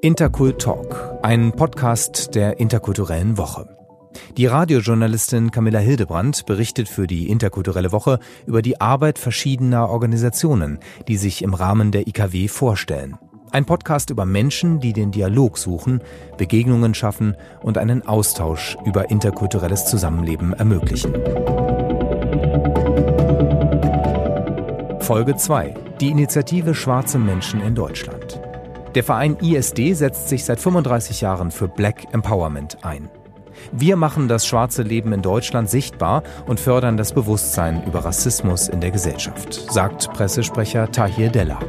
Interkult Talk, ein Podcast der interkulturellen Woche. Die Radiojournalistin Camilla Hildebrandt berichtet für die Interkulturelle Woche über die Arbeit verschiedener Organisationen, die sich im Rahmen der IKW vorstellen. Ein Podcast über Menschen, die den Dialog suchen, Begegnungen schaffen und einen Austausch über interkulturelles Zusammenleben ermöglichen. Folge 2. Die Initiative Schwarze Menschen in Deutschland. Der Verein ISD setzt sich seit 35 Jahren für Black Empowerment ein. Wir machen das schwarze Leben in Deutschland sichtbar und fördern das Bewusstsein über Rassismus in der Gesellschaft, sagt Pressesprecher Tahir Della.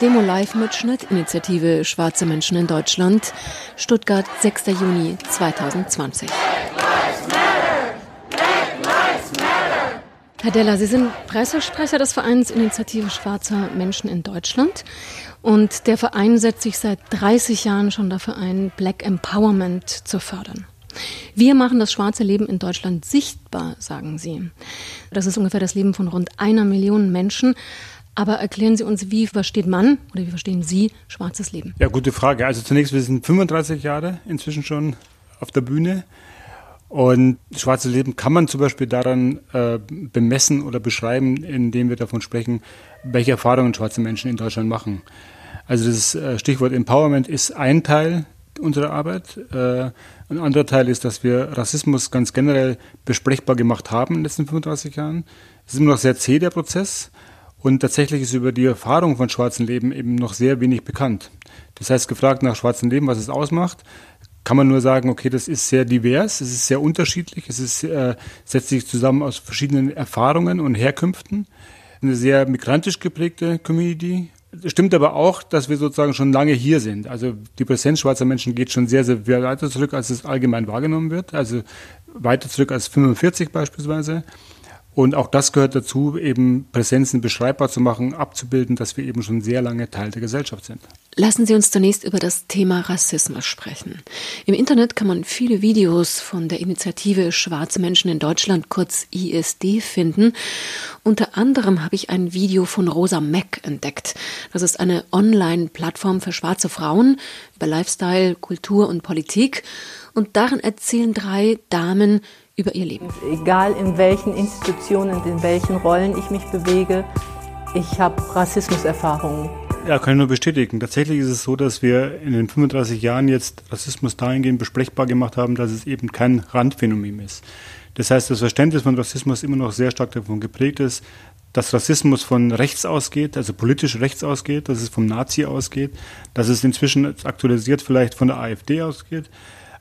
Demo Live-Mitschnitt, Initiative Schwarze Menschen in Deutschland, Stuttgart, 6. Juni 2020. Herr Della, Sie sind Pressesprecher des Vereins Initiative Schwarzer Menschen in Deutschland. Und der Verein setzt sich seit 30 Jahren schon dafür ein, Black Empowerment zu fördern. Wir machen das schwarze Leben in Deutschland sichtbar, sagen Sie. Das ist ungefähr das Leben von rund einer Million Menschen. Aber erklären Sie uns, wie versteht man oder wie verstehen Sie schwarzes Leben? Ja, gute Frage. Also zunächst, wir sind 35 Jahre inzwischen schon auf der Bühne. Und schwarzes Leben kann man zum Beispiel daran äh, bemessen oder beschreiben, indem wir davon sprechen, welche Erfahrungen schwarze Menschen in Deutschland machen. Also das äh, Stichwort Empowerment ist ein Teil unserer Arbeit. Äh, ein anderer Teil ist, dass wir Rassismus ganz generell besprechbar gemacht haben in den letzten 35 Jahren. Es ist immer noch sehr zäh, der Prozess. Und tatsächlich ist über die Erfahrung von schwarzen Leben eben noch sehr wenig bekannt. Das heißt, gefragt nach schwarzen Leben, was es ausmacht, kann man nur sagen, okay, das ist sehr divers, es ist sehr unterschiedlich, es ist, äh, setzt sich zusammen aus verschiedenen Erfahrungen und Herkünften. Eine sehr migrantisch geprägte Community. Stimmt aber auch, dass wir sozusagen schon lange hier sind. Also die Präsenz schwarzer Menschen geht schon sehr, sehr weiter zurück, als es allgemein wahrgenommen wird. Also weiter zurück als 45 beispielsweise. Und auch das gehört dazu, eben Präsenzen beschreibbar zu machen, abzubilden, dass wir eben schon sehr lange Teil der Gesellschaft sind. Lassen Sie uns zunächst über das Thema Rassismus sprechen. Im Internet kann man viele Videos von der Initiative Schwarze Menschen in Deutschland, kurz ISD, finden. Unter anderem habe ich ein Video von Rosa Mack entdeckt. Das ist eine Online-Plattform für schwarze Frauen über Lifestyle, Kultur und Politik. Und darin erzählen drei Damen über ihr Leben. Egal in welchen Institutionen, in welchen Rollen ich mich bewege, ich habe Rassismuserfahrungen. Ja, kann ich nur bestätigen. Tatsächlich ist es so, dass wir in den 35 Jahren jetzt Rassismus dahingehend besprechbar gemacht haben, dass es eben kein Randphänomen ist. Das heißt, das Verständnis von Rassismus immer noch sehr stark davon geprägt ist, dass Rassismus von rechts ausgeht, also politisch rechts ausgeht, dass es vom Nazi ausgeht, dass es inzwischen aktualisiert vielleicht von der AfD ausgeht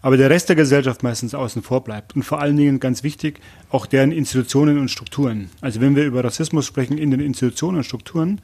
aber der Rest der Gesellschaft meistens außen vor bleibt. Und vor allen Dingen ganz wichtig, auch deren Institutionen und Strukturen. Also wenn wir über Rassismus sprechen in den Institutionen und Strukturen,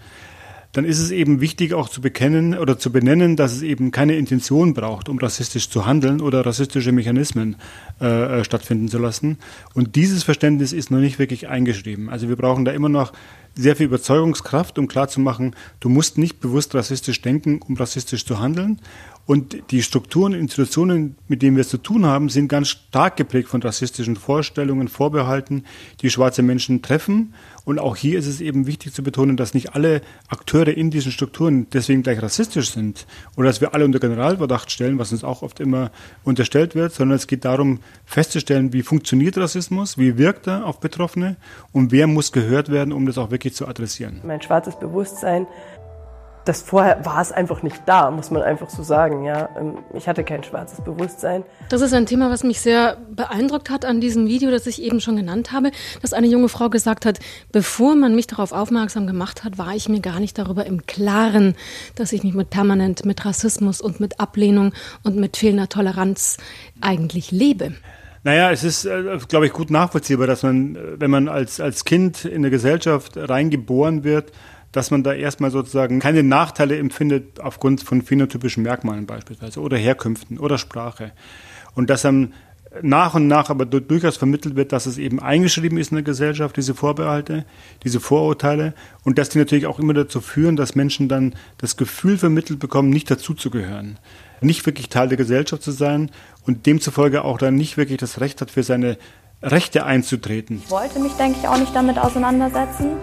dann ist es eben wichtig auch zu bekennen oder zu benennen, dass es eben keine Intention braucht, um rassistisch zu handeln oder rassistische Mechanismen äh, äh stattfinden zu lassen. Und dieses Verständnis ist noch nicht wirklich eingeschrieben. Also wir brauchen da immer noch sehr viel Überzeugungskraft, um klarzumachen, du musst nicht bewusst rassistisch denken, um rassistisch zu handeln. Und die Strukturen, Institutionen, mit denen wir es zu tun haben, sind ganz stark geprägt von rassistischen Vorstellungen, Vorbehalten, die schwarze Menschen treffen. Und auch hier ist es eben wichtig zu betonen, dass nicht alle Akteure in diesen Strukturen deswegen gleich rassistisch sind oder dass wir alle unter Generalverdacht stellen, was uns auch oft immer unterstellt wird, sondern es geht darum, festzustellen, wie funktioniert Rassismus, wie wirkt er auf Betroffene und wer muss gehört werden, um das auch wirklich zu adressieren. Mein schwarzes Bewusstsein das vorher war es einfach nicht da, muss man einfach so sagen. Ja, ähm, ich hatte kein schwarzes Bewusstsein. Das ist ein Thema, was mich sehr beeindruckt hat an diesem Video, das ich eben schon genannt habe, dass eine junge Frau gesagt hat, bevor man mich darauf aufmerksam gemacht hat, war ich mir gar nicht darüber im Klaren, dass ich mich mit permanent mit Rassismus und mit Ablehnung und mit fehlender Toleranz eigentlich lebe. Naja, es ist, äh, glaube ich, gut nachvollziehbar, dass man, äh, wenn man als, als Kind in eine Gesellschaft reingeboren wird, dass man da erstmal sozusagen keine Nachteile empfindet aufgrund von phänotypischen Merkmalen beispielsweise oder Herkünften oder Sprache. Und dass dann nach und nach aber durchaus vermittelt wird, dass es eben eingeschrieben ist in der Gesellschaft, diese Vorbehalte, diese Vorurteile und dass die natürlich auch immer dazu führen, dass Menschen dann das Gefühl vermittelt bekommen, nicht dazuzugehören, nicht wirklich Teil der Gesellschaft zu sein und demzufolge auch dann nicht wirklich das Recht hat, für seine Rechte einzutreten. Ich wollte mich, denke ich, auch nicht damit auseinandersetzen,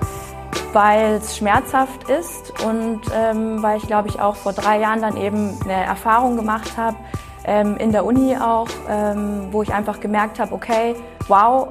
weil es schmerzhaft ist und ähm, weil ich, glaube ich, auch vor drei Jahren dann eben eine Erfahrung gemacht habe, ähm, in der Uni auch, ähm, wo ich einfach gemerkt habe, okay, wow,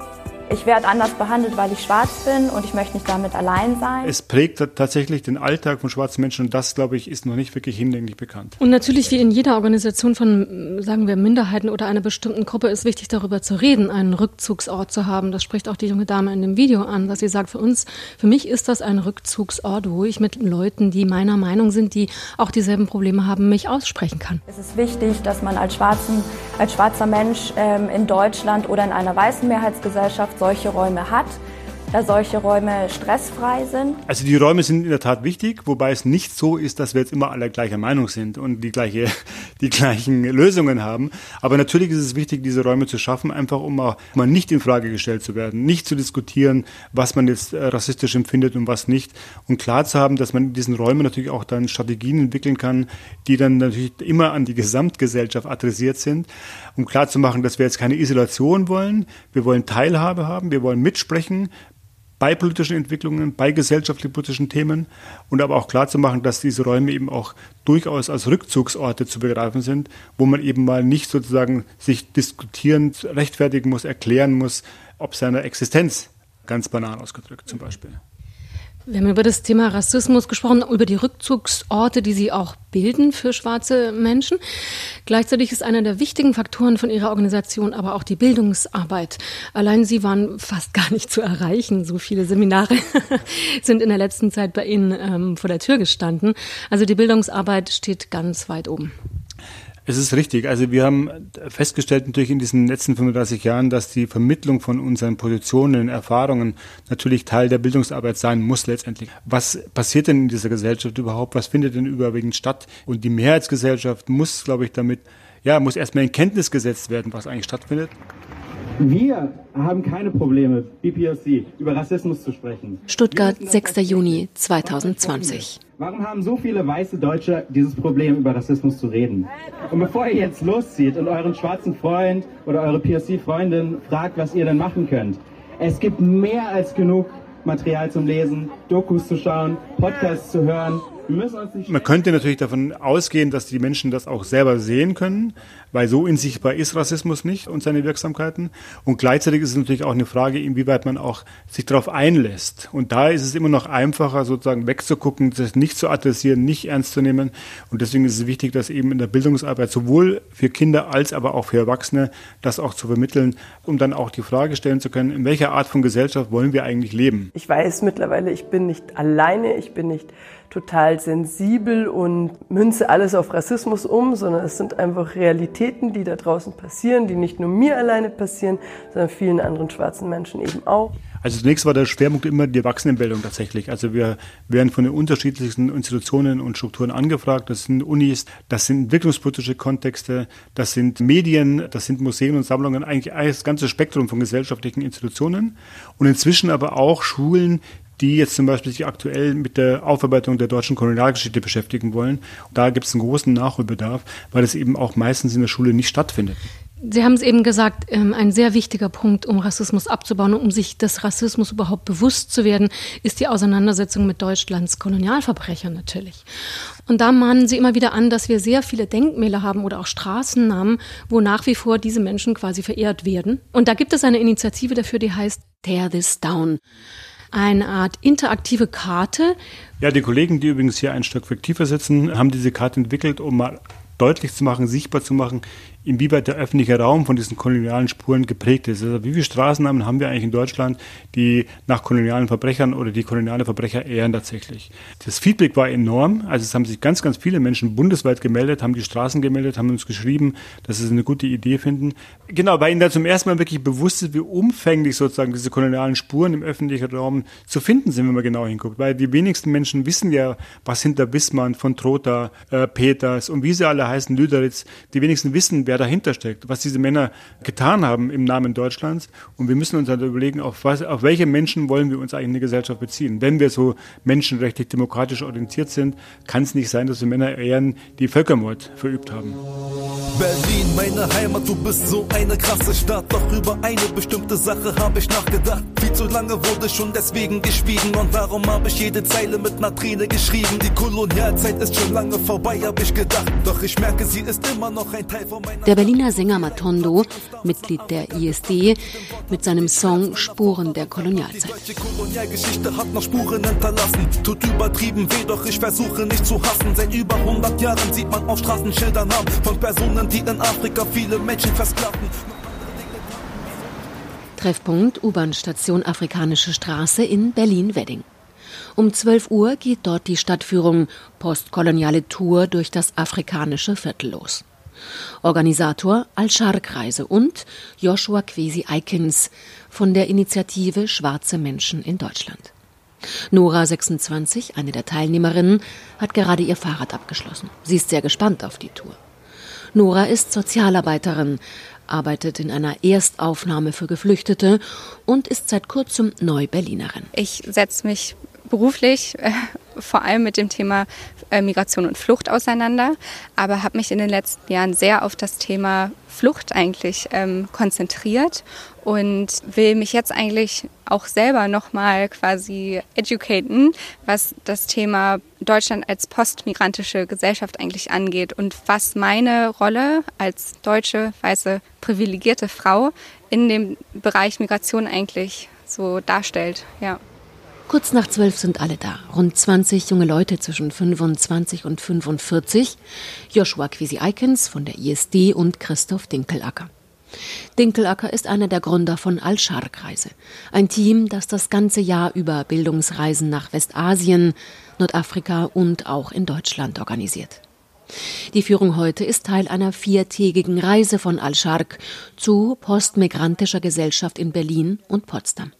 ich werde anders behandelt, weil ich schwarz bin und ich möchte nicht damit allein sein. Es prägt tatsächlich den Alltag von schwarzen Menschen und das, glaube ich, ist noch nicht wirklich hinlänglich bekannt. Und natürlich, wie in jeder Organisation von, sagen wir, Minderheiten oder einer bestimmten Gruppe, ist wichtig, darüber zu reden, einen Rückzugsort zu haben. Das spricht auch die junge Dame in dem Video an, dass sie sagt, für uns, für mich ist das ein Rückzugsort, wo ich mit Leuten, die meiner Meinung sind, die auch dieselben Probleme haben, mich aussprechen kann. Es ist wichtig, dass man als, schwarzen, als schwarzer Mensch ähm, in Deutschland oder in einer weißen Mehrheitsgesellschaft solche Räume hat, da solche Räume stressfrei sind. Also die Räume sind in der Tat wichtig, wobei es nicht so ist, dass wir jetzt immer alle gleicher Meinung sind und die, gleiche, die gleichen Lösungen haben. Aber natürlich ist es wichtig, diese Räume zu schaffen, einfach um auch mal nicht in Frage gestellt zu werden, nicht zu diskutieren, was man jetzt äh, rassistisch empfindet und was nicht. Und klar zu haben, dass man in diesen Räumen natürlich auch dann Strategien entwickeln kann, die dann natürlich immer an die Gesamtgesellschaft adressiert sind, um klar zu machen, dass wir jetzt keine Isolation wollen, wir wollen Teilhabe haben, wir wollen mitsprechen, bei politischen Entwicklungen, bei gesellschaftlich-politischen Themen und aber auch klar zu machen, dass diese Räume eben auch durchaus als Rückzugsorte zu begreifen sind, wo man eben mal nicht sozusagen sich diskutierend rechtfertigen muss, erklären muss, ob seiner Existenz, ganz banal ausgedrückt zum Beispiel. Wir haben über das Thema Rassismus gesprochen, über die Rückzugsorte, die Sie auch bilden für schwarze Menschen. Gleichzeitig ist einer der wichtigen Faktoren von Ihrer Organisation aber auch die Bildungsarbeit. Allein Sie waren fast gar nicht zu erreichen. So viele Seminare sind in der letzten Zeit bei Ihnen ähm, vor der Tür gestanden. Also die Bildungsarbeit steht ganz weit oben. Es ist richtig. Also wir haben festgestellt natürlich in diesen letzten 35 Jahren, dass die Vermittlung von unseren Positionen, Erfahrungen natürlich Teil der Bildungsarbeit sein muss letztendlich. Was passiert denn in dieser Gesellschaft überhaupt? Was findet denn überwiegend statt? Und die Mehrheitsgesellschaft muss, glaube ich, damit, ja, muss erstmal in Kenntnis gesetzt werden, was eigentlich stattfindet. Wir haben keine Probleme, BPOC, über Rassismus zu sprechen. Stuttgart, 6. Juni 2020. Warum haben so viele weiße Deutsche dieses Problem, über Rassismus zu reden? Und bevor ihr jetzt loszieht und euren schwarzen Freund oder eure POC-Freundin fragt, was ihr denn machen könnt, es gibt mehr als genug Material zum Lesen, Dokus zu schauen, Podcasts zu hören, man könnte natürlich davon ausgehen, dass die Menschen das auch selber sehen können, weil so unsichtbar ist Rassismus nicht und seine Wirksamkeiten. Und gleichzeitig ist es natürlich auch eine Frage, inwieweit man auch sich darauf einlässt. Und da ist es immer noch einfacher, sozusagen wegzugucken, das nicht zu adressieren, nicht ernst zu nehmen. Und deswegen ist es wichtig, dass eben in der Bildungsarbeit sowohl für Kinder als aber auch für Erwachsene das auch zu vermitteln, um dann auch die Frage stellen zu können, in welcher Art von Gesellschaft wollen wir eigentlich leben? Ich weiß mittlerweile, ich bin nicht alleine, ich bin nicht total sensibel und münze alles auf Rassismus um, sondern es sind einfach Realitäten, die da draußen passieren, die nicht nur mir alleine passieren, sondern vielen anderen schwarzen Menschen eben auch. Also zunächst war der Schwerpunkt immer die Erwachsenenbildung tatsächlich. Also wir werden von den unterschiedlichsten Institutionen und Strukturen angefragt. Das sind Unis, das sind entwicklungspolitische Kontexte, das sind Medien, das sind Museen und Sammlungen, eigentlich das ganze Spektrum von gesellschaftlichen Institutionen. Und inzwischen aber auch Schulen, die jetzt zum Beispiel sich aktuell mit der Aufarbeitung der deutschen Kolonialgeschichte beschäftigen wollen. Da gibt es einen großen Nachholbedarf, weil es eben auch meistens in der Schule nicht stattfindet. Sie haben es eben gesagt, ähm, ein sehr wichtiger Punkt, um Rassismus abzubauen und um sich des Rassismus überhaupt bewusst zu werden, ist die Auseinandersetzung mit Deutschlands Kolonialverbrechern natürlich. Und da mahnen Sie immer wieder an, dass wir sehr viele Denkmäler haben oder auch Straßennamen, wo nach wie vor diese Menschen quasi verehrt werden. Und da gibt es eine Initiative dafür, die heißt Tear This Down eine Art interaktive Karte. Ja, die Kollegen, die übrigens hier ein Stück tiefer sitzen, haben diese Karte entwickelt, um mal deutlich zu machen, sichtbar zu machen, inwieweit der öffentliche Raum von diesen kolonialen Spuren geprägt ist. Also wie viele Straßennamen haben wir eigentlich in Deutschland, die nach kolonialen Verbrechern oder die koloniale Verbrecher ehren tatsächlich? Das Feedback war enorm. Also es haben sich ganz, ganz viele Menschen bundesweit gemeldet, haben die Straßen gemeldet, haben uns geschrieben, dass sie eine gute Idee finden. Genau, weil ihnen da zum ersten Mal wirklich bewusst ist, wie umfänglich sozusagen diese kolonialen Spuren im öffentlichen Raum zu finden sind, wenn man genau hinguckt. Weil die wenigsten Menschen wissen ja, was hinter Wismar, von Trotha, äh, Peters und wie sie alle heißen, Lüderitz, die wenigsten wissen, wer wer dahinter steckt, was diese Männer getan haben im Namen Deutschlands. Und wir müssen uns dann überlegen, auf, was, auf welche Menschen wollen wir uns eigentlich in der Gesellschaft beziehen. Wenn wir so menschenrechtlich demokratisch orientiert sind, kann es nicht sein, dass wir Männer ehren, die Völkermord verübt haben. Berlin, meine Heimat, du bist so eine krasse Stadt. Doch über eine bestimmte Sache habe ich nachgedacht. Viel zu lange wurde schon deswegen geschwiegen und darum habe ich jede Zeile mit einer Träne geschrieben. Die Kolonialzeit ist schon lange vorbei, habe ich gedacht. Doch ich merke, sie ist immer noch ein Teil von meiner. Der Berliner Sänger Matondo, Mitglied der ISD, mit seinem Song Spuren der Kolonialzeit. Die deutsche Kolonialgeschichte hat noch Spuren hinterlassen. Tut übertrieben weh, doch ich versuche nicht zu hassen. Seit über 100 Jahren sieht man auf Straßenschildern Namen von Personen, die in Afrika viele Menschen versklaven. Treffpunkt U-Bahn-Station Afrikanische Straße in Berlin-Wedding. Um 12 Uhr geht dort die Stadtführung Postkoloniale Tour durch das afrikanische Viertel los. Organisator Al-Shark-Reise und Joshua Kwesi Eikens von der Initiative Schwarze Menschen in Deutschland. Nora, 26, eine der Teilnehmerinnen, hat gerade ihr Fahrrad abgeschlossen. Sie ist sehr gespannt auf die Tour. Nora ist Sozialarbeiterin, arbeitet in einer Erstaufnahme für Geflüchtete und ist seit kurzem Neu-Berlinerin. Ich setze mich beruflich äh, vor allem mit dem Thema äh, Migration und Flucht auseinander, aber habe mich in den letzten Jahren sehr auf das Thema Flucht eigentlich ähm, konzentriert und will mich jetzt eigentlich auch selber nochmal quasi educaten, was das Thema Deutschland als postmigrantische Gesellschaft eigentlich angeht und was meine Rolle als deutsche, weiße, privilegierte Frau in dem Bereich Migration eigentlich so darstellt. Ja. Kurz nach zwölf sind alle da. Rund 20 junge Leute zwischen 25 und 45. Joshua Quisi Eikens von der ISD und Christoph Dinkelacker. Dinkelacker ist einer der Gründer von Al-Shark-Reise. Ein Team, das das ganze Jahr über Bildungsreisen nach Westasien, Nordafrika und auch in Deutschland organisiert. Die Führung heute ist Teil einer viertägigen Reise von Al-Shark zu postmigrantischer Gesellschaft in Berlin und Potsdam.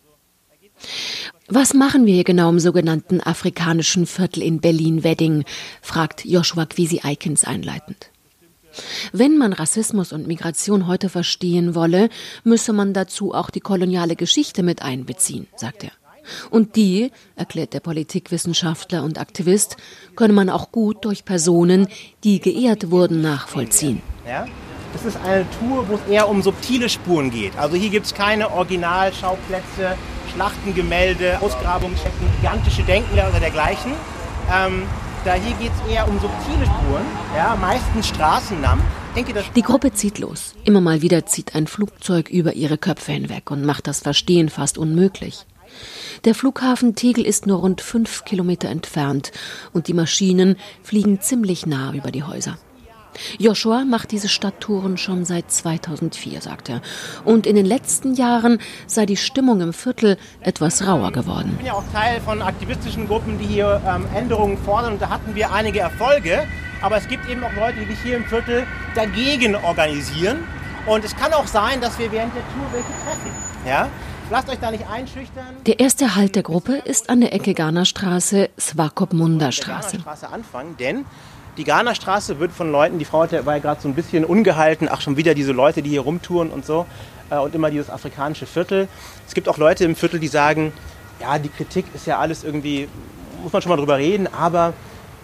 Was machen wir hier genau im sogenannten afrikanischen Viertel in Berlin-Wedding? fragt Joshua Quisi Eikens einleitend. Wenn man Rassismus und Migration heute verstehen wolle, müsse man dazu auch die koloniale Geschichte mit einbeziehen, sagt er. Und die, erklärt der Politikwissenschaftler und Aktivist, könne man auch gut durch Personen, die geehrt wurden, nachvollziehen. Ja? Das ist eine Tour, wo es eher um subtile Spuren geht. Also hier gibt es keine Originalschauplätze, Schlachtengemälde, Ausgrabungsstätten, gigantische Denkmäler oder dergleichen. Ähm, da hier geht es eher um subtile Spuren, ja, meistens Straßennamen. Die Gruppe zieht los. Immer mal wieder zieht ein Flugzeug über ihre Köpfe hinweg und macht das Verstehen fast unmöglich. Der Flughafen Tegel ist nur rund fünf Kilometer entfernt und die Maschinen fliegen ziemlich nah über die Häuser. Joshua macht diese Stadttouren schon seit 2004, sagt er. Und in den letzten Jahren sei die Stimmung im Viertel etwas rauer geworden. Ich bin ja auch Teil von aktivistischen Gruppen, die hier ähm, Änderungen fordern. Und da hatten wir einige Erfolge. Aber es gibt eben auch Leute, die sich hier im Viertel dagegen organisieren. Und es kann auch sein, dass wir während der Tour welche treffen. Ja? Lasst euch da nicht einschüchtern. Der erste Halt der Gruppe ist an der Ecke Ghana-Straße, Swakopmunda-Straße. Straße anfangen, denn die Ghana-Straße wird von Leuten, die Frau war ja gerade so ein bisschen ungehalten, ach schon wieder diese Leute, die hier rumtouren und so äh, und immer dieses afrikanische Viertel. Es gibt auch Leute im Viertel, die sagen, ja, die Kritik ist ja alles irgendwie, muss man schon mal drüber reden, aber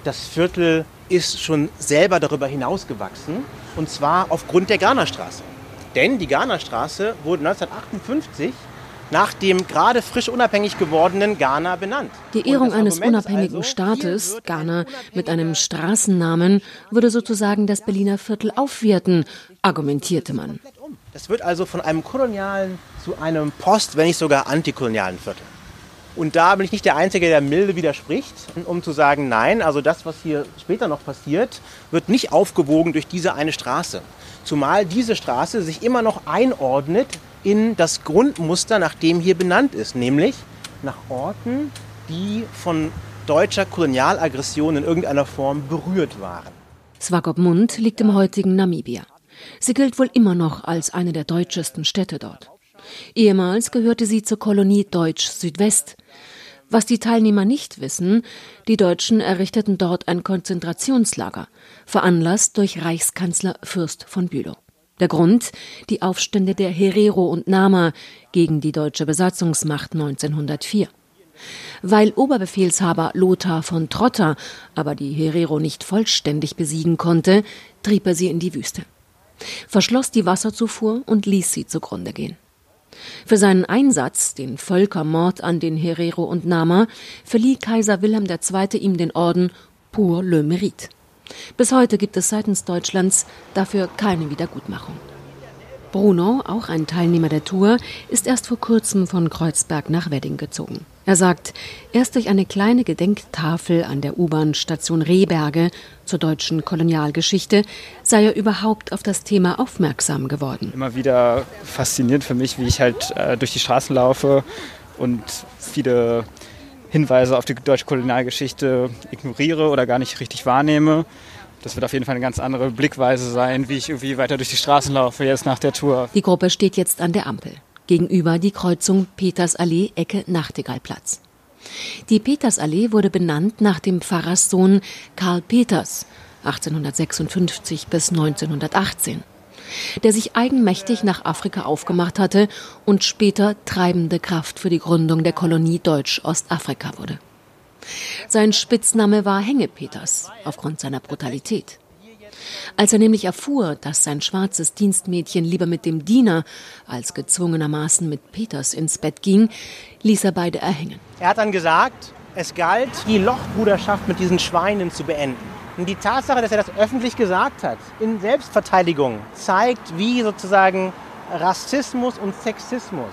das Viertel ist schon selber darüber hinausgewachsen und zwar aufgrund der Ghana-Straße. Denn die Ghana-Straße wurde 1958 nach dem gerade frisch unabhängig gewordenen Ghana benannt. Die Ehrung eines unabhängigen also, Staates, Ghana, mit einem Straßennamen, würde sozusagen das Berliner Viertel aufwerten, argumentierte man. Das wird also von einem kolonialen zu einem post-, wenn nicht sogar antikolonialen Viertel. Und da bin ich nicht der Einzige, der milde widerspricht, um zu sagen, nein, also das, was hier später noch passiert, wird nicht aufgewogen durch diese eine Straße. Zumal diese Straße sich immer noch einordnet in das Grundmuster, nach dem hier benannt ist, nämlich nach Orten, die von deutscher Kolonialaggression in irgendeiner Form berührt waren. Swakopmund liegt im heutigen Namibia. Sie gilt wohl immer noch als eine der deutschesten Städte dort. Ehemals gehörte sie zur Kolonie Deutsch Südwest. Was die Teilnehmer nicht wissen, die Deutschen errichteten dort ein Konzentrationslager, veranlasst durch Reichskanzler Fürst von Bülow. Der Grund? Die Aufstände der Herero und Nama gegen die deutsche Besatzungsmacht 1904. Weil Oberbefehlshaber Lothar von Trotter aber die Herero nicht vollständig besiegen konnte, trieb er sie in die Wüste, verschloss die Wasserzufuhr und ließ sie zugrunde gehen. Für seinen Einsatz, den Völkermord an den Herero und Nama, verlieh Kaiser Wilhelm II. ihm den Orden Pour le Mérite. Bis heute gibt es seitens Deutschlands dafür keine Wiedergutmachung. Bruno, auch ein Teilnehmer der Tour, ist erst vor kurzem von Kreuzberg nach Wedding gezogen. Er sagt, erst durch eine kleine Gedenktafel an der U-Bahn-Station Rehberge zur deutschen Kolonialgeschichte sei er überhaupt auf das Thema aufmerksam geworden. Immer wieder faszinierend für mich, wie ich halt äh, durch die Straßen laufe und viele Hinweise auf die deutsche Kolonialgeschichte ignoriere oder gar nicht richtig wahrnehme. Das wird auf jeden Fall eine ganz andere Blickweise sein, wie ich irgendwie weiter durch die Straßen laufe jetzt nach der Tour. Die Gruppe steht jetzt an der Ampel. Gegenüber die Kreuzung Petersallee, Ecke Nachtigallplatz. Die Petersallee wurde benannt nach dem Pfarrerssohn Karl Peters, 1856 bis 1918, der sich eigenmächtig nach Afrika aufgemacht hatte und später treibende Kraft für die Gründung der Kolonie Deutsch-Ostafrika wurde. Sein Spitzname war Hängepeters aufgrund seiner Brutalität. Als er nämlich erfuhr, dass sein schwarzes Dienstmädchen lieber mit dem Diener als gezwungenermaßen mit Peters ins Bett ging, ließ er beide erhängen. Er hat dann gesagt, es galt, die Lochbruderschaft mit diesen Schweinen zu beenden. Und die Tatsache, dass er das öffentlich gesagt hat, in Selbstverteidigung, zeigt, wie sozusagen Rassismus und Sexismus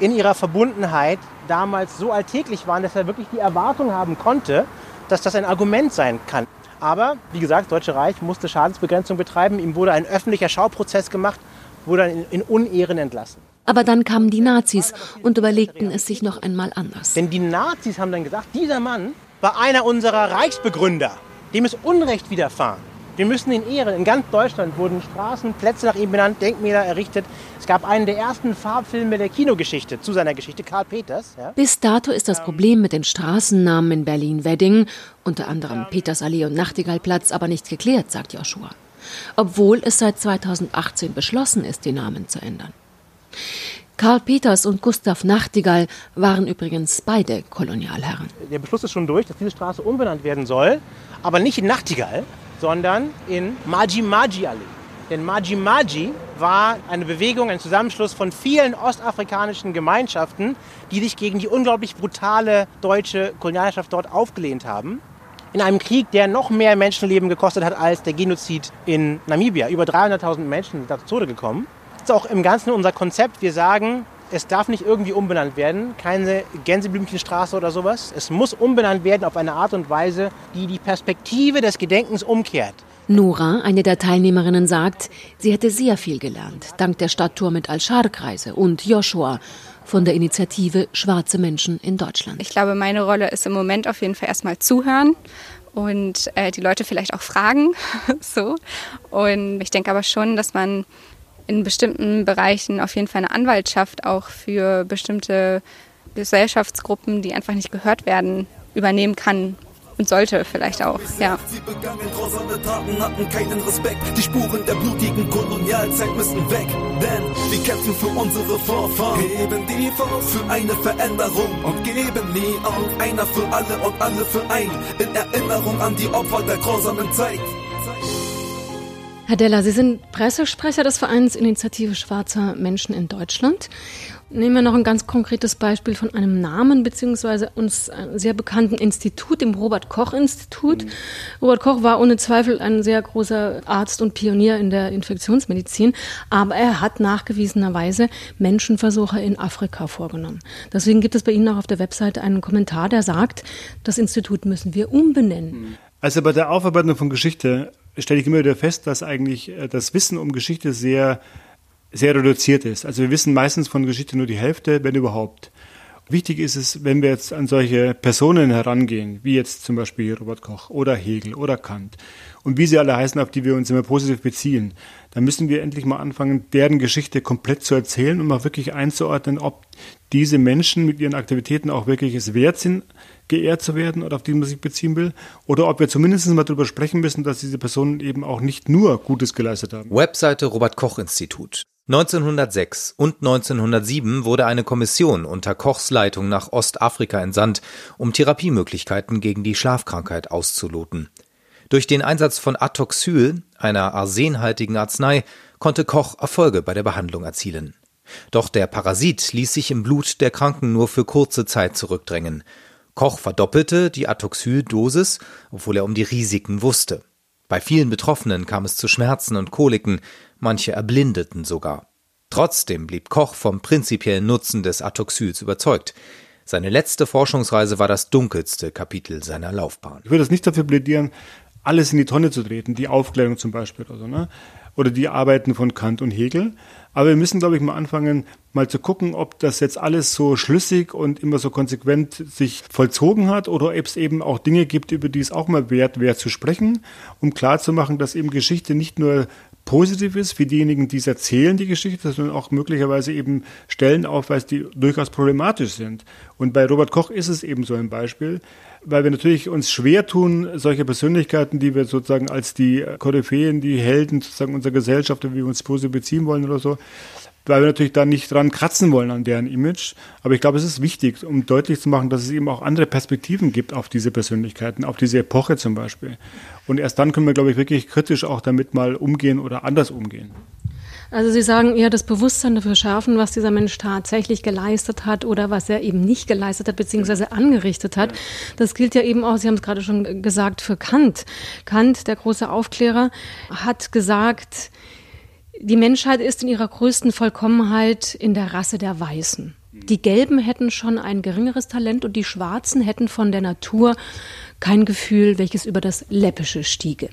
in ihrer Verbundenheit damals so alltäglich waren, dass er wirklich die Erwartung haben konnte, dass das ein Argument sein kann. Aber, wie gesagt, das Deutsche Reich musste Schadensbegrenzung betreiben. Ihm wurde ein öffentlicher Schauprozess gemacht, wurde dann in, in Unehren entlassen. Aber dann kamen die Nazis und überlegten es sich noch einmal anders. Denn die Nazis haben dann gesagt, dieser Mann war einer unserer Reichsbegründer. Dem ist Unrecht widerfahren. Wir müssen ihn ehren. In ganz Deutschland wurden Straßen, Plätze nach ihm benannt, Denkmäler errichtet. Es gab einen der ersten Farbfilme der Kinogeschichte zu seiner Geschichte, Karl Peters. Ja. Bis dato ist das Problem mit den Straßennamen in Berlin-Wedding, unter anderem Petersallee und Nachtigallplatz, aber nicht geklärt, sagt Joshua. Obwohl es seit 2018 beschlossen ist, die Namen zu ändern. Karl Peters und Gustav Nachtigall waren übrigens beide Kolonialherren. Der Beschluss ist schon durch, dass diese Straße umbenannt werden soll, aber nicht in Nachtigall, sondern in Maji Maji Allee. Denn Maji Maji war eine Bewegung, ein Zusammenschluss von vielen ostafrikanischen Gemeinschaften, die sich gegen die unglaublich brutale deutsche Kolonialherrschaft dort aufgelehnt haben. In einem Krieg, der noch mehr Menschenleben gekostet hat als der Genozid in Namibia. Über 300.000 Menschen sind da zu Tode gekommen. Das ist auch im Ganzen unser Konzept. Wir sagen, es darf nicht irgendwie umbenannt werden, keine Gänseblümchenstraße oder sowas. Es muss umbenannt werden auf eine Art und Weise, die die Perspektive des Gedenkens umkehrt. Nora, eine der Teilnehmerinnen, sagt, sie hätte sehr viel gelernt, dank der Stadttour mit Al-Shar-Kreise und Joshua von der Initiative Schwarze Menschen in Deutschland. Ich glaube, meine Rolle ist im Moment auf jeden Fall erstmal zuhören und äh, die Leute vielleicht auch fragen. so. Und ich denke aber schon, dass man in bestimmten Bereichen auf jeden Fall eine Anwaltschaft auch für bestimmte Gesellschaftsgruppen, die einfach nicht gehört werden, übernehmen kann und sollte vielleicht auch, ja. Sie begangen grausame Taten, hatten keinen Respekt. Die Spuren der blutigen Kolonialzeit müssen weg, denn wir kämpfen für unsere Vorfahren. Geben die Faust für eine Veränderung und geben nie auf. Einer für alle und alle für ein. In Erinnerung an die Opfer der grausamen Zeit. Herr Deller, Sie sind Pressesprecher des Vereins Initiative Schwarzer Menschen in Deutschland. Nehmen wir noch ein ganz konkretes Beispiel von einem Namen beziehungsweise uns sehr bekannten Institut, dem Robert Koch Institut. Mhm. Robert Koch war ohne Zweifel ein sehr großer Arzt und Pionier in der Infektionsmedizin, aber er hat nachgewiesenerweise Menschenversuche in Afrika vorgenommen. Deswegen gibt es bei Ihnen auch auf der Webseite einen Kommentar, der sagt, das Institut müssen wir umbenennen. Also bei der Aufarbeitung von Geschichte stelle ich immer wieder fest, dass eigentlich äh, das Wissen um Geschichte sehr, sehr reduziert ist. Also wir wissen meistens von Geschichte nur die Hälfte, wenn überhaupt. Wichtig ist es, wenn wir jetzt an solche Personen herangehen, wie jetzt zum Beispiel Robert Koch oder Hegel oder Kant und wie sie alle heißen, auf die wir uns immer positiv beziehen, dann müssen wir endlich mal anfangen, deren Geschichte komplett zu erzählen und mal wirklich einzuordnen, ob diese Menschen mit ihren Aktivitäten auch wirklich es wert sind, geehrt zu werden oder auf die man sich beziehen will, oder ob wir zumindest mal darüber sprechen müssen, dass diese Personen eben auch nicht nur Gutes geleistet haben. Webseite Robert Koch Institut. 1906 und 1907 wurde eine Kommission unter Kochs Leitung nach Ostafrika entsandt, um Therapiemöglichkeiten gegen die Schlafkrankheit auszuloten. Durch den Einsatz von Atoxyl, einer arsenhaltigen Arznei, konnte Koch Erfolge bei der Behandlung erzielen. Doch der Parasit ließ sich im Blut der Kranken nur für kurze Zeit zurückdrängen. Koch verdoppelte die Atoxyldosis, obwohl er um die Risiken wusste. Bei vielen Betroffenen kam es zu Schmerzen und Koliken, manche erblindeten sogar. Trotzdem blieb Koch vom prinzipiellen Nutzen des Atoxyls überzeugt. Seine letzte Forschungsreise war das dunkelste Kapitel seiner Laufbahn. Ich würde es nicht dafür plädieren, alles in die Tonne zu treten, die Aufklärung zum Beispiel oder so, ne? oder die Arbeiten von Kant und Hegel. Aber wir müssen, glaube ich, mal anfangen, mal zu gucken, ob das jetzt alles so schlüssig und immer so konsequent sich vollzogen hat oder ob es eben auch Dinge gibt, über die es auch mal wert wäre zu sprechen, um klarzumachen, dass eben Geschichte nicht nur positiv ist für diejenigen, die es erzählen, die Geschichte, sondern auch möglicherweise eben Stellen aufweist, die durchaus problematisch sind. Und bei Robert Koch ist es eben so ein Beispiel, weil wir natürlich uns schwer tun, solche Persönlichkeiten, die wir sozusagen als die Koryphäen, die Helden sozusagen unserer Gesellschaft, wie wir uns positiv beziehen wollen oder so, weil wir natürlich da nicht dran kratzen wollen an deren Image. Aber ich glaube, es ist wichtig, um deutlich zu machen, dass es eben auch andere Perspektiven gibt auf diese Persönlichkeiten, auf diese Epoche zum Beispiel. Und erst dann können wir, glaube ich, wirklich kritisch auch damit mal umgehen oder anders umgehen. Also Sie sagen eher das Bewusstsein dafür schärfen, was dieser Mensch tatsächlich geleistet hat oder was er eben nicht geleistet hat, beziehungsweise angerichtet hat. Das gilt ja eben auch, Sie haben es gerade schon gesagt, für Kant. Kant, der große Aufklärer, hat gesagt, die Menschheit ist in ihrer größten Vollkommenheit in der Rasse der Weißen. Die Gelben hätten schon ein geringeres Talent und die Schwarzen hätten von der Natur kein Gefühl, welches über das Läppische stiege.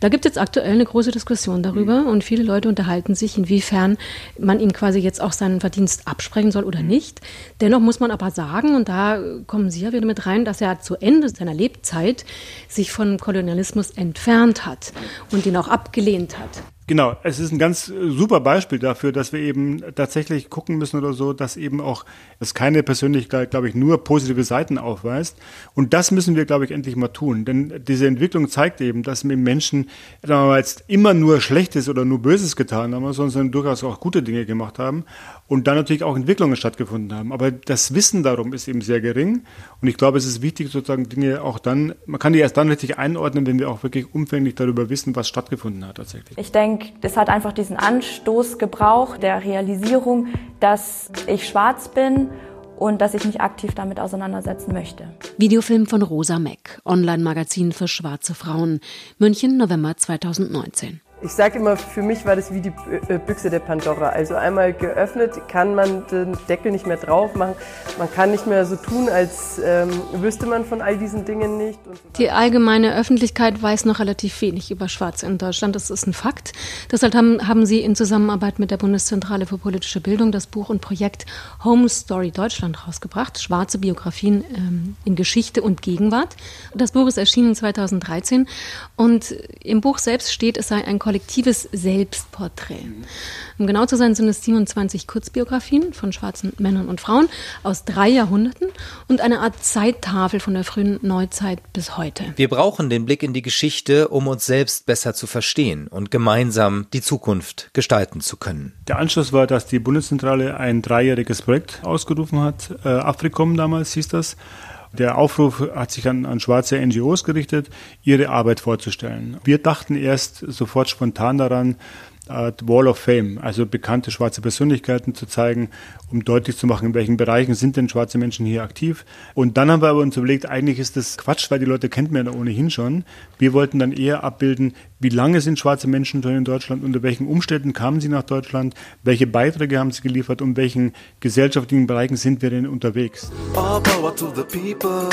Da gibt es jetzt aktuell eine große Diskussion darüber mhm. und viele Leute unterhalten sich, inwiefern man ihm quasi jetzt auch seinen Verdienst absprechen soll oder nicht. Dennoch muss man aber sagen, und da kommen Sie ja wieder mit rein, dass er zu Ende seiner Lebzeit sich von Kolonialismus entfernt hat und ihn auch abgelehnt hat. Genau, es ist ein ganz äh, super Beispiel dafür, dass wir eben tatsächlich gucken müssen oder so, dass eben auch es keine Persönlichkeit, glaube ich, nur positive Seiten aufweist. Und das müssen wir, glaube ich, endlich mal tun. Denn diese Entwicklung zeigt eben, dass mit Menschen sagen wir mal, jetzt immer nur Schlechtes oder nur Böses getan haben, sondern durchaus auch gute Dinge gemacht haben und dann natürlich auch Entwicklungen stattgefunden haben. Aber das Wissen darum ist eben sehr gering. Und ich glaube, es ist wichtig, sozusagen Dinge auch dann, man kann die erst dann richtig einordnen, wenn wir auch wirklich umfänglich darüber wissen, was stattgefunden hat tatsächlich. Ich denke, das hat einfach diesen Anstoß gebraucht, der Realisierung, dass ich schwarz bin und dass ich mich aktiv damit auseinandersetzen möchte. Videofilm von Rosa Meck, Online-Magazin für schwarze Frauen, München, November 2019. Ich sage immer, für mich war das wie die äh, Büchse der Pandora. Also einmal geöffnet, kann man den Deckel nicht mehr drauf machen. Man kann nicht mehr so tun, als ähm, wüsste man von all diesen Dingen nicht. die allgemeine Öffentlichkeit weiß noch relativ wenig über Schwarz in Deutschland. Das ist ein Fakt. Deshalb haben, haben Sie in Zusammenarbeit mit der Bundeszentrale für politische Bildung das Buch und Projekt Home Story Deutschland rausgebracht. Schwarze Biografien ähm, in Geschichte und Gegenwart. Das Buch ist erschienen 2013 und im Buch selbst steht, es sei ein kollektives Selbstporträt. Um genau zu sein, sind es 27 Kurzbiografien von schwarzen Männern und Frauen aus drei Jahrhunderten und eine Art Zeittafel von der frühen Neuzeit bis heute. Wir brauchen den Blick in die Geschichte, um uns selbst besser zu verstehen und gemeinsam die Zukunft gestalten zu können. Der Anschluss war, dass die Bundeszentrale ein dreijähriges Projekt ausgerufen hat. Äh, Afrikom damals hieß das. Der Aufruf hat sich an, an schwarze NGOs gerichtet, ihre Arbeit vorzustellen. Wir dachten erst sofort spontan daran, Wall of Fame, also bekannte schwarze Persönlichkeiten zu zeigen, um deutlich zu machen, in welchen Bereichen sind denn schwarze Menschen hier aktiv. Und dann haben wir aber uns überlegt, eigentlich ist das Quatsch, weil die Leute kennt man ja ohnehin schon. Wir wollten dann eher abbilden, wie lange sind schwarze Menschen schon in Deutschland, unter welchen Umständen kamen sie nach Deutschland, welche Beiträge haben sie geliefert, um welchen gesellschaftlichen Bereichen sind wir denn unterwegs. All power to the people.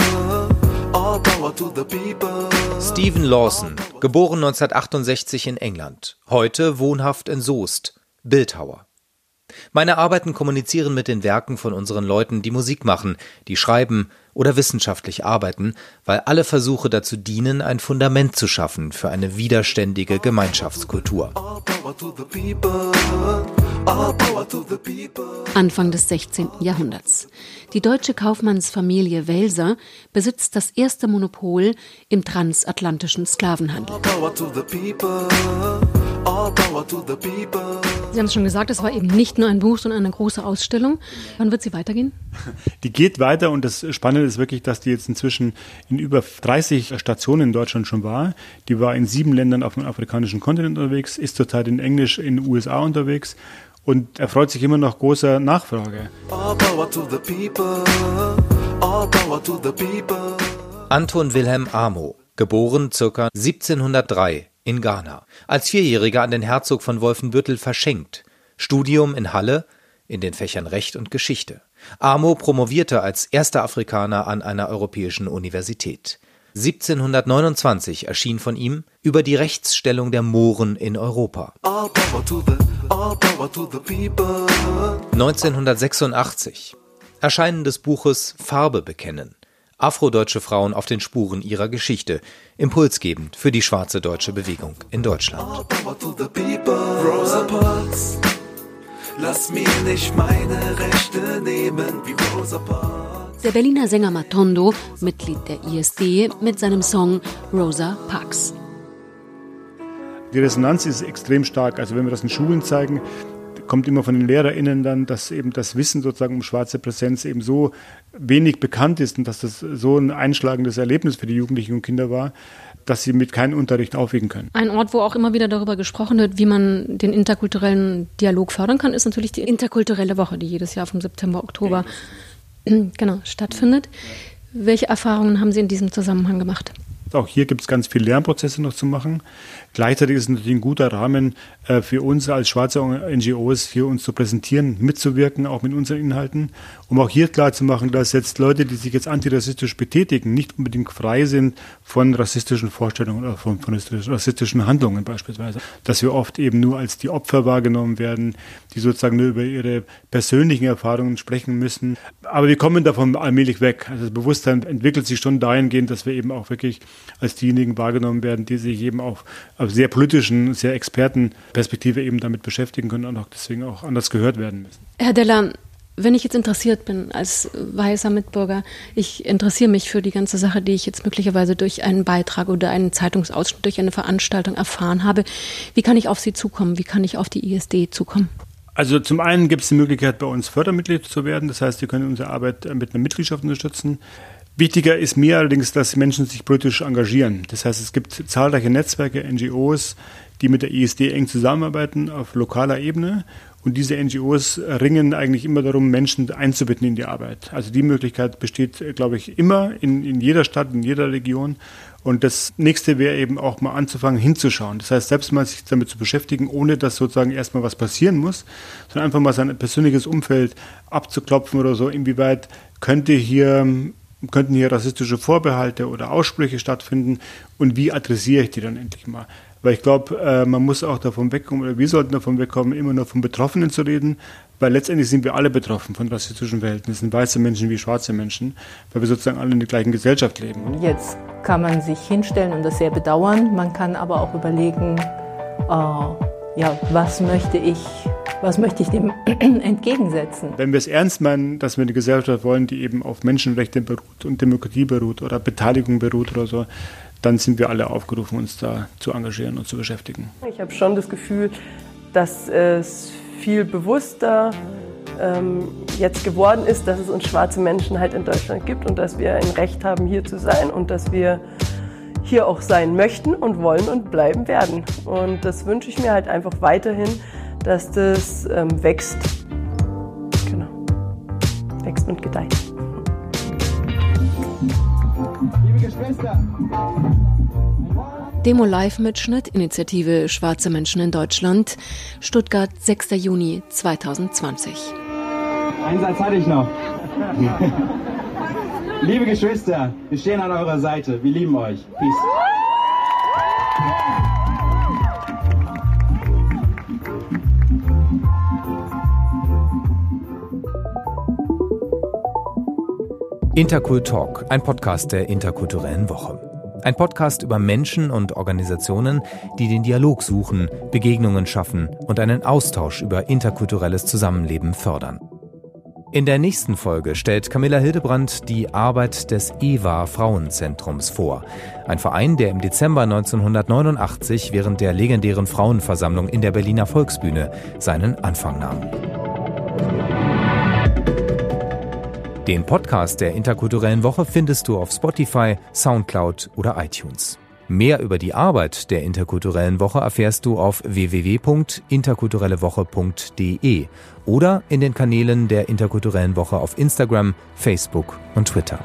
Stephen Lawson, geboren 1968 in England, heute wohnhaft in Soest, Bildhauer. Meine Arbeiten kommunizieren mit den Werken von unseren Leuten, die Musik machen, die schreiben oder wissenschaftlich arbeiten, weil alle Versuche dazu dienen, ein Fundament zu schaffen für eine widerständige Gemeinschaftskultur. Anfang des 16. Jahrhunderts. Die deutsche Kaufmannsfamilie Welser besitzt das erste Monopol im transatlantischen Sklavenhandel. Sie haben es schon gesagt, es war eben nicht nur ein Buch, sondern eine große Ausstellung. Wann wird sie weitergehen? Die geht weiter und das Spannende ist wirklich, dass die jetzt inzwischen in über 30 Stationen in Deutschland schon war. Die war in sieben Ländern auf dem afrikanischen Kontinent unterwegs, ist zurzeit in Englisch in den USA unterwegs und erfreut sich immer noch großer Nachfrage. Anton Wilhelm Amo, geboren ca. 1703 in Ghana. Als Vierjähriger an den Herzog von Wolfenbüttel verschenkt. Studium in Halle in den Fächern Recht und Geschichte. Amo promovierte als erster Afrikaner an einer europäischen Universität. 1729 erschien von ihm über die Rechtsstellung der Mohren in Europa. 1986 Erscheinen des Buches Farbe bekennen afrodeutsche Frauen auf den Spuren ihrer Geschichte, impulsgebend für die schwarze deutsche Bewegung in Deutschland. Lass mir nicht meine Rechte nehmen wie Rosa Parks. Der Berliner Sänger Matondo, Mitglied der ISD, mit seinem Song Rosa Parks. Die Resonanz ist extrem stark. Also wenn wir das in Schulen zeigen, kommt immer von den LehrerInnen dann, dass eben das Wissen sozusagen um schwarze Präsenz eben so wenig bekannt ist und dass das so ein einschlagendes Erlebnis für die Jugendlichen und Kinder war, dass sie mit keinem Unterricht aufwiegen können. Ein Ort, wo auch immer wieder darüber gesprochen wird, wie man den interkulturellen Dialog fördern kann, ist natürlich die interkulturelle Woche, die jedes Jahr vom September, Oktober genau, stattfindet. Welche Erfahrungen haben Sie in diesem Zusammenhang gemacht? Auch hier gibt es ganz viele Lernprozesse noch zu machen. Gleichzeitig ist es natürlich ein guter Rahmen äh, für uns als schwarze NGOs, hier uns zu präsentieren, mitzuwirken, auch mit unseren Inhalten, um auch hier klarzumachen, dass jetzt Leute, die sich jetzt antirassistisch betätigen, nicht unbedingt frei sind von rassistischen Vorstellungen oder von, von rassistischen Handlungen beispielsweise. Dass wir oft eben nur als die Opfer wahrgenommen werden, die sozusagen nur über ihre persönlichen Erfahrungen sprechen müssen. Aber wir kommen davon allmählich weg. Also das Bewusstsein entwickelt sich schon dahingehend, dass wir eben auch wirklich als diejenigen wahrgenommen werden, die sich eben auch sehr politischen, sehr Expertenperspektive eben damit beschäftigen können und auch deswegen auch anders gehört werden müssen. Herr Deller, wenn ich jetzt interessiert bin als weißer Mitbürger, ich interessiere mich für die ganze Sache, die ich jetzt möglicherweise durch einen Beitrag oder einen Zeitungsausschnitt, durch eine Veranstaltung erfahren habe, wie kann ich auf Sie zukommen? Wie kann ich auf die ISD zukommen? Also zum einen gibt es die Möglichkeit, bei uns Fördermitglied zu werden. Das heißt, Sie können unsere Arbeit mit einer Mitgliedschaft unterstützen. Wichtiger ist mir allerdings, dass Menschen sich politisch engagieren. Das heißt, es gibt zahlreiche Netzwerke, NGOs, die mit der ISD eng zusammenarbeiten auf lokaler Ebene. Und diese NGOs ringen eigentlich immer darum, Menschen einzubinden in die Arbeit. Also die Möglichkeit besteht, glaube ich, immer in, in jeder Stadt, in jeder Region. Und das nächste wäre eben auch mal anzufangen, hinzuschauen. Das heißt, selbst mal sich damit zu beschäftigen, ohne dass sozusagen erstmal was passieren muss, sondern einfach mal sein persönliches Umfeld abzuklopfen oder so, inwieweit könnte hier könnten hier rassistische Vorbehalte oder Aussprüche stattfinden und wie adressiere ich die dann endlich mal? Weil ich glaube, äh, man muss auch davon wegkommen, oder wir sollten davon wegkommen, immer nur von Betroffenen zu reden, weil letztendlich sind wir alle betroffen von rassistischen Verhältnissen, weiße Menschen wie schwarze Menschen, weil wir sozusagen alle in der gleichen Gesellschaft leben. Jetzt kann man sich hinstellen und das sehr bedauern, man kann aber auch überlegen, äh, ja, was möchte ich was möchte ich dem entgegensetzen? Wenn wir es ernst meinen, dass wir eine Gesellschaft wollen, die eben auf Menschenrechte beruht und Demokratie beruht oder Beteiligung beruht oder so, dann sind wir alle aufgerufen, uns da zu engagieren und zu beschäftigen. Ich habe schon das Gefühl, dass es viel bewusster ähm, jetzt geworden ist, dass es uns schwarze Menschen halt in Deutschland gibt und dass wir ein Recht haben, hier zu sein und dass wir hier auch sein möchten und wollen und bleiben werden. Und das wünsche ich mir halt einfach weiterhin, dass das ähm, wächst. Genau. Wächst und gedeiht. Liebe Geschwister. Demo Live-Mitschnitt, Initiative Schwarze Menschen in Deutschland, Stuttgart, 6. Juni 2020. Einen Satz hatte ich noch. Liebe Geschwister, wir stehen an eurer Seite. Wir lieben euch. Peace. Interkultalk, ein Podcast der interkulturellen Woche. Ein Podcast über Menschen und Organisationen, die den Dialog suchen, Begegnungen schaffen und einen Austausch über interkulturelles Zusammenleben fördern. In der nächsten Folge stellt Camilla Hildebrand die Arbeit des EWA Frauenzentrums vor. Ein Verein, der im Dezember 1989 während der legendären Frauenversammlung in der Berliner Volksbühne seinen Anfang nahm. Den Podcast der Interkulturellen Woche findest du auf Spotify, Soundcloud oder iTunes. Mehr über die Arbeit der Interkulturellen Woche erfährst du auf www.interkulturellewoche.de oder in den Kanälen der Interkulturellen Woche auf Instagram, Facebook und Twitter.